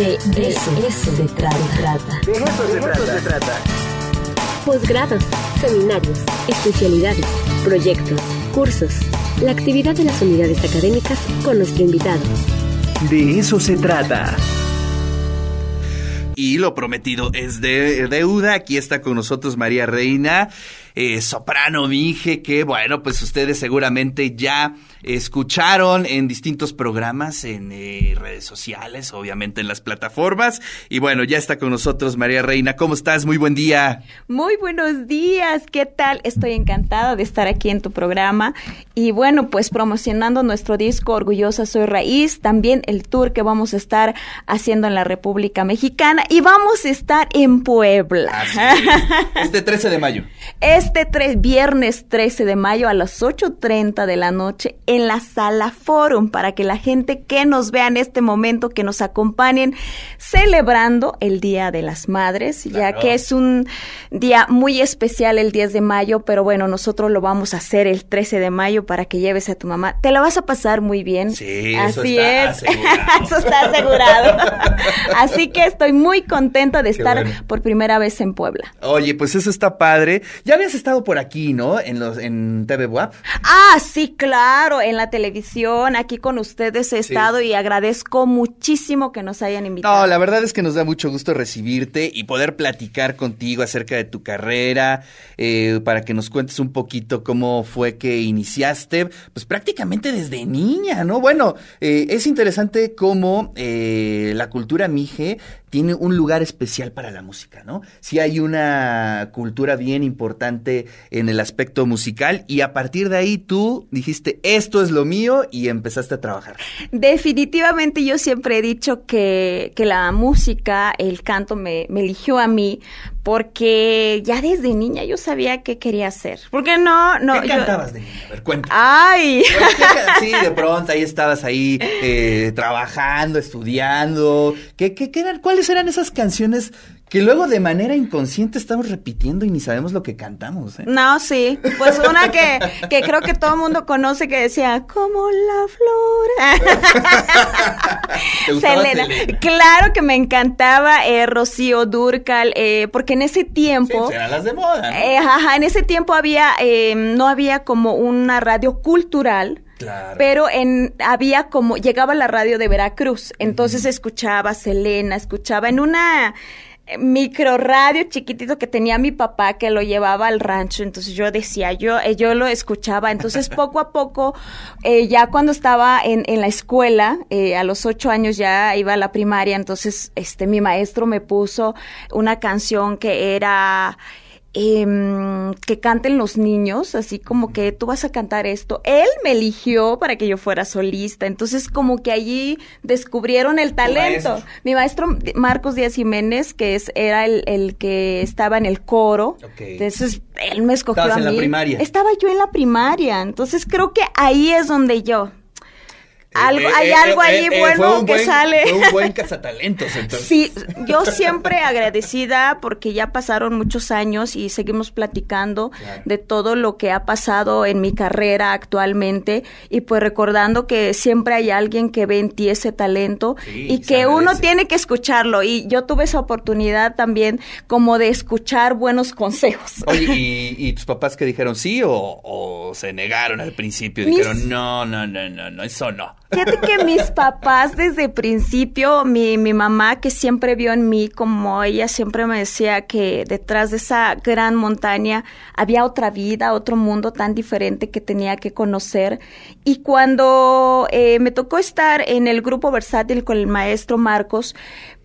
De eso, se trata. De eso se trata. Posgrados, seminarios, especialidades, proyectos, cursos. La actividad de las unidades académicas con nuestro invitado. De eso se trata. Y lo prometido es de deuda. Aquí está con nosotros María Reina, eh, soprano Mije, que bueno, pues ustedes seguramente ya escucharon en distintos programas, en eh, redes sociales, obviamente en las plataformas. Y bueno, ya está con nosotros María Reina. ¿Cómo estás? Muy buen día. Muy buenos días. ¿Qué tal? Estoy encantada de estar aquí en tu programa. Y bueno, pues promocionando nuestro disco Orgullosa Soy Raíz, también el tour que vamos a estar haciendo en la República Mexicana y vamos a estar en Puebla. Este 13 de mayo. Este viernes 13 de mayo a las 8.30 de la noche en la sala Forum para que la gente que nos vea en este momento, que nos acompañen celebrando el Día de las Madres, ya que es un día muy especial el 10 de mayo, pero bueno, nosotros lo vamos a hacer el 13 de mayo para que lleves a tu mamá. Te la vas a pasar muy bien. Sí, Así eso está es. asegurado. eso está asegurado. Así que estoy muy contenta de estar bueno. por primera vez en Puebla. Oye, pues eso está padre. Ya habías estado por aquí, ¿no? En los en TV WAP. Ah, sí, claro, en la televisión, aquí con ustedes he estado y agradezco muchísimo que nos hayan invitado. No, la verdad es que nos da mucho gusto recibirte y poder platicar contigo acerca de tu carrera, eh, para que nos cuentes un poquito cómo fue que iniciaste, pues prácticamente desde niña, ¿no? Bueno, eh, es interesante cómo eh, la cultura mije tiene un lugar especial para la música, ¿no? Sí hay una cultura bien importante en el aspecto musical y a partir de ahí tú dijiste, esto es lo mío y empezaste a trabajar. Definitivamente yo siempre he dicho que, que la música, el canto me, me eligió a mí porque ya desde niña yo sabía qué quería hacer. Porque no, no. ¿Qué yo- cantabas de niña? A ver, cuéntame. Ay. Bueno, ¿qué ca- Sí, de pronto ahí estabas ahí eh, trabajando, estudiando. ¿Qué, qué, qué eran, ¿Cuáles eran esas canciones que luego de manera inconsciente estamos repitiendo y ni sabemos lo que cantamos? eh? No, sí. Pues una que, que creo que todo el mundo conoce que decía, como la flor. ¿Te gustaba Selena. Selena? Claro que me encantaba eh, Rocío Durcal, eh, porque en ese tiempo... pues eran las de moda. ¿no? eh, ajá, en ese tiempo había, eh, no había como una radio cultural, Claro. pero en había como llegaba la radio de Veracruz, entonces escuchaba Selena, escuchaba en una micro radio chiquitito que tenía mi papá que lo llevaba al rancho, entonces yo decía, yo eh, yo lo escuchaba, entonces poco a poco eh, ya cuando estaba en, en la escuela, eh, a los ocho años ya iba a la primaria, entonces este mi maestro me puso una canción que era em, que canten los niños, así como que tú vas a cantar esto. Él me eligió para que yo fuera solista, entonces como que allí descubrieron el talento. maestro? Mi maestro Marcos Díaz Jiménez, que es, era el, el que estaba en el coro, entonces él me escogió Estabas a en la primaria. Estaba yo en la primaria, entonces creo que ahí es donde yo... Algo, Eh, hay eh, algo eh, allí eh, bueno que buen- sale. Fue un buen cazatalentos, entonces. Sí, yo siempre agradecida porque ya pasaron muchos años y seguimos platicando Claro. de todo lo que ha pasado en mi carrera actualmente y pues recordando que siempre hay alguien que ve en ti ese talento Sí, y que uno tiene que escucharlo y yo tuve esa oportunidad también como de escuchar buenos consejos. Oye, ¿y, y tus papás que dijeron sí o, o se negaron al principio? Mis- Dijeron, no, no, no, no, no, eso no. Fíjate que mis papás desde principio, mi, mi mamá que siempre vio en mí como ella siempre me decía que detrás de esa gran montaña había otra vida, otro mundo tan diferente que tenía que conocer. Y cuando eh, me tocó estar en el grupo versátil con el maestro Marcos,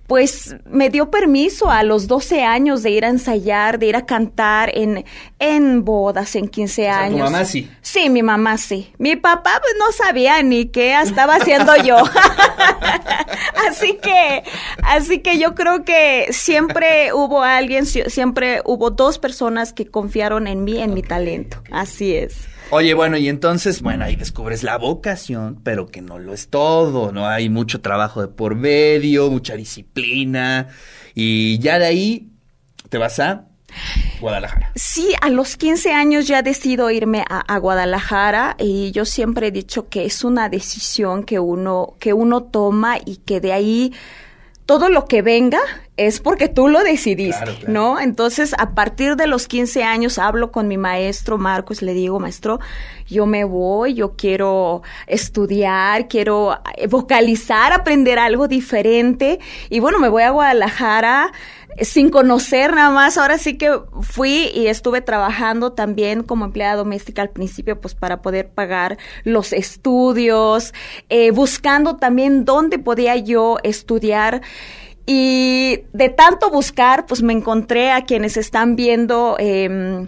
pues me dio permiso a los 12 años de ir a ensayar, de ir a cantar en, en bodas, en 15 sea, tu años. mamá sí. Sí, mi mamá sí. Mi papá pues no sabía ni qué estaba haciendo yo. así que, así que yo creo que siempre hubo alguien, si- siempre hubo dos personas que confiaron en mí, en mi talento. Así es. Oye, bueno, y entonces, bueno, ahí descubres la vocación, pero que no lo es todo, ¿no? Hay mucho trabajo de por medio, mucha disciplina, y ya de ahí te vas a Guadalajara. Sí, a los 15 años ya decido irme a, a Guadalajara y yo siempre he dicho que es una decisión que uno, que uno toma y que de ahí todo lo que venga es porque tú lo decidiste, Claro, claro. ¿no? Entonces, a partir de los 15 años hablo con mi maestro Marcos, le digo, maestro, yo me voy, yo quiero estudiar, quiero eh, vocalizar, aprender algo diferente. Y bueno, me voy a Guadalajara sin conocer nada más. Ahora sí que fui y estuve trabajando también como empleada doméstica al principio, pues para poder pagar los estudios, eh, buscando también dónde podía yo estudiar. Y de tanto buscar, pues me encontré a quienes están viendo eh,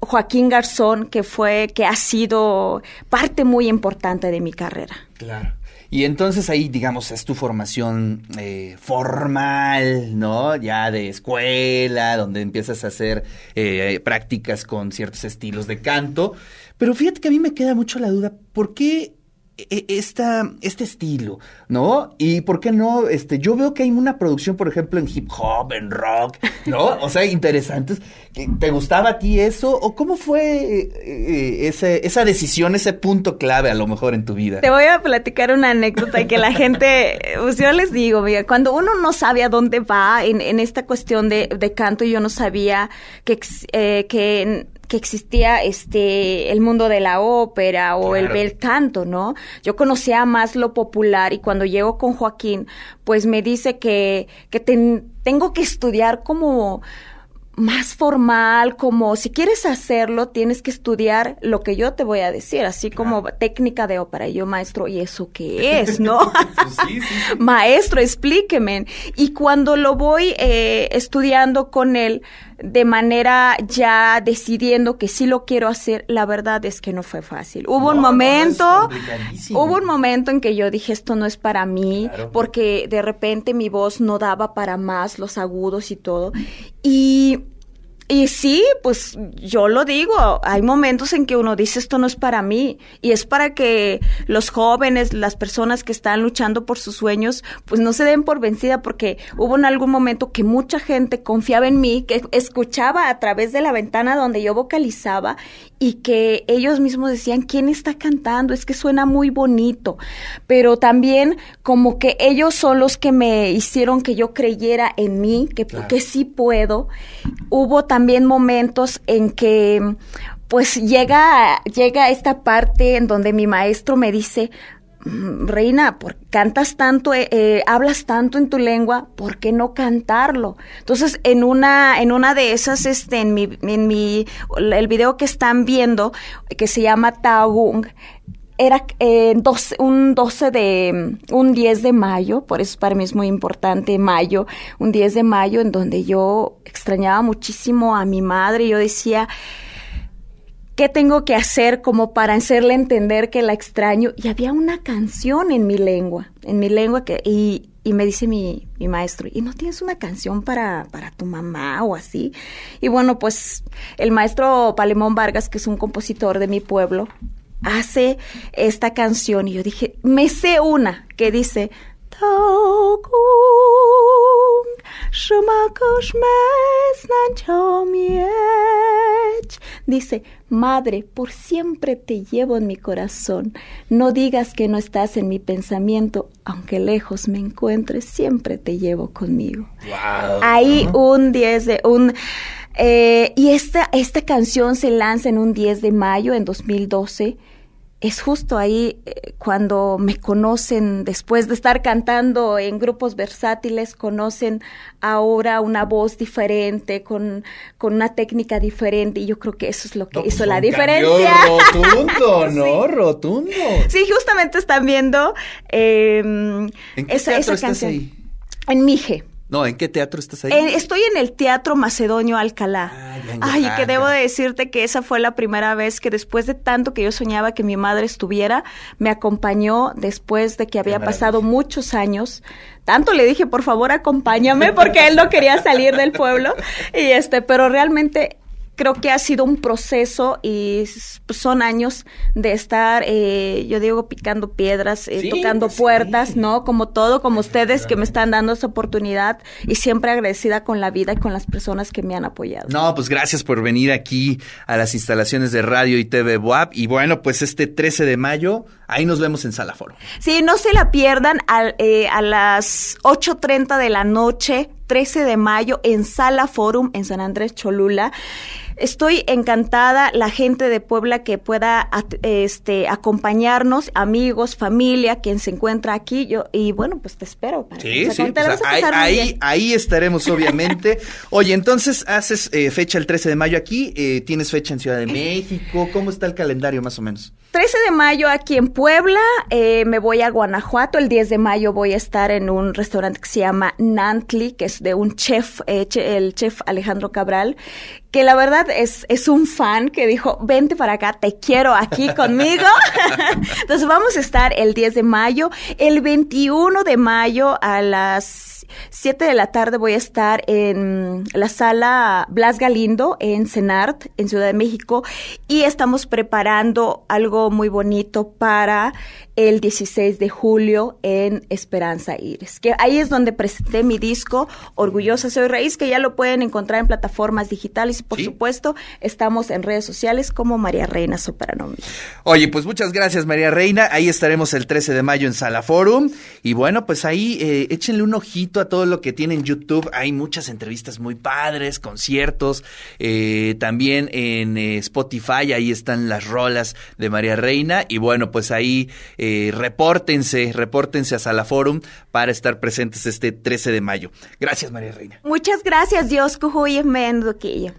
Joaquín Garzón, que fue, que ha sido parte muy importante de mi carrera. Claro. Y entonces ahí, digamos, es tu formación eh, formal, ¿no? Ya de escuela, donde empiezas a hacer eh, prácticas con ciertos estilos de canto. Pero fíjate que a mí me queda mucho la duda, ¿por qué esta, este estilo, ¿no? Y por qué no, este, yo veo que hay una producción, por ejemplo, en hip hop, en rock, ¿no? O sea, interesantes. ¿Te gustaba a ti eso? ¿O cómo fue eh, eh, ese- esa decisión, ese punto clave a lo mejor en tu vida? Te voy a platicar una anécdota que la gente, pues yo les digo, mira, cuando uno no sabe a dónde va en, en esta cuestión de, de canto, yo no sabía que, eh, que, que existía este el mundo de la ópera o el bel canto, ¿no? Yo conocía más lo popular y cuando llego con Joaquín, pues me dice que, que ten- tengo que estudiar como más formal, como si quieres hacerlo, tienes que estudiar lo que yo te voy a decir, así como técnica de ópera. Y yo, maestro, ¿y eso qué es, no? Pues sí, sí, sí. Maestro, explíqueme. Y cuando lo voy eh, estudiando con él, de manera ya decidiendo que sí lo quiero hacer, la verdad es que no fue fácil. Hubo No, un momento, hubo un momento en que yo dije, esto no es para mí, Claro. porque de repente mi voz no daba para más, los agudos y todo. Y, y sí, pues yo lo digo, hay momentos en que uno dice, esto no es para mí, y es para que los jóvenes, las personas que están luchando por sus sueños, pues no se den por vencida, porque hubo en algún momento que mucha gente confiaba en mí, que escuchaba a través de la ventana donde yo vocalizaba, y que ellos mismos decían, ¿quién está cantando? Es que suena muy bonito. Pero también como que ellos son los que me hicieron que yo creyera en mí, que, Claro. que sí puedo. Hubo también momentos en que pues llega, llega esta parte en donde mi maestro me dice, "Mm, Reina, por, cantas tanto, eh, eh, hablas tanto en tu lengua, ¿por qué no cantarlo? Entonces, en una, en una de esas, este, en mi, en mi, el video que están viendo, que se llama Tagung, era eh, 12 un 12 de, un 10 de mayo, por eso para mí es muy importante mayo, un 10 de mayo en donde yo extrañaba muchísimo a mi madre, yo decía, ¿qué tengo que hacer como para hacerle entender que la extraño? Y había una canción en mi lengua, en mi lengua que, y, y me dice mi, mi maestro, ¿y no tienes una canción para, para tu mamá o así? Y bueno, pues el maestro Palemón Vargas, que es un compositor de mi pueblo, hace esta canción y yo dije, me sé una que dice, Tagung, shumakush mes nanchomiech". Dice, Madre, por siempre te llevo en mi corazón. No digas que no estás en mi pensamiento, aunque lejos me encuentres, siempre te llevo conmigo. Wow. Ahí un 10 de un eh, y esta esta canción se lanza en un 10 de mayo en 2012. Es justo ahí eh, cuando me conocen después de estar cantando en grupos versátiles, conocen ahora una voz diferente, con, con una técnica diferente, y yo creo que eso es lo que No, hizo pues, la diferencia. Rotundo, ¿no? Rotundo. Sí, justamente están viendo eh, ¿En qué esa, esa estás canción. ahí? En Mije. No, ¿en qué teatro estás ahí? Eh, estoy en el Teatro Macedonio Alcalá. Ah, ya Ay, que debo de decirte que esa fue la primera vez que después de tanto que yo soñaba que mi madre estuviera, me acompañó después de que había pasado muchos años. Tanto le dije, por favor, acompáñame, porque él no quería salir del pueblo. Y este, pero realmente creo que ha sido un proceso y son años de estar, eh, yo digo, picando piedras, eh, Sí, tocando pues, puertas, sí. ¿no? Como todo, como ustedes que me están dando esa oportunidad y siempre agradecida con la vida y con las personas que me han apoyado. No, pues gracias por venir aquí a las instalaciones de radio y TV Boab. Y bueno, pues este 13 de mayo, ahí nos vemos en Sala Foro. Sí, no se la pierdan al- eh, a las 8.30 de la noche, 13 de mayo, en Sala Forum, en San Andrés Cholula. Estoy encantada, la gente de Puebla que pueda este, acompañarnos, amigos, familia, quien se encuentra aquí. Yo, y bueno, pues te espero. para Sí, sí, pues ahí, ahí, ahí estaremos, obviamente. Oye, entonces haces eh, fecha el 13 de mayo aquí, eh, tienes fecha en Ciudad de México, ¿cómo está el calendario más o menos? 13 de mayo aquí en Puebla, eh, me voy a Guanajuato, el 10 de mayo voy a estar en un restaurante que se llama Nantli, que es de un chef, eh, che- el chef Alejandro Cabral, que la verdad es, es un fan que dijo, vente para acá, te quiero aquí conmigo. Entonces vamos a estar el 10 de mayo, el 21 de mayo a las 7 de la tarde voy a estar en la sala Blas Galindo en Senart, en Ciudad de México, y estamos preparando algo muy bonito para el 16 de julio en Esperanza Iris, que ahí es donde presenté mi disco Orgullosa Soy Raíz, que ya lo pueden encontrar en plataformas digitales y por Sí. supuesto estamos en redes sociales como María Reina Soprano. Oye, pues muchas gracias María Reina, ahí estaremos el 13 de mayo en Sala Forum y bueno, pues ahí eh, échenle un ojito a todo lo que tiene en YouTube, hay muchas entrevistas muy padres, conciertos, eh, también en eh, Spotify, ahí están las rolas de María Reina y bueno, pues ahí eh, repórtense, repórtense a Sala Forum para estar presentes este 13 de mayo. Gracias María Reina. Muchas gracias, Dios, Cujuy, Mendoquillo.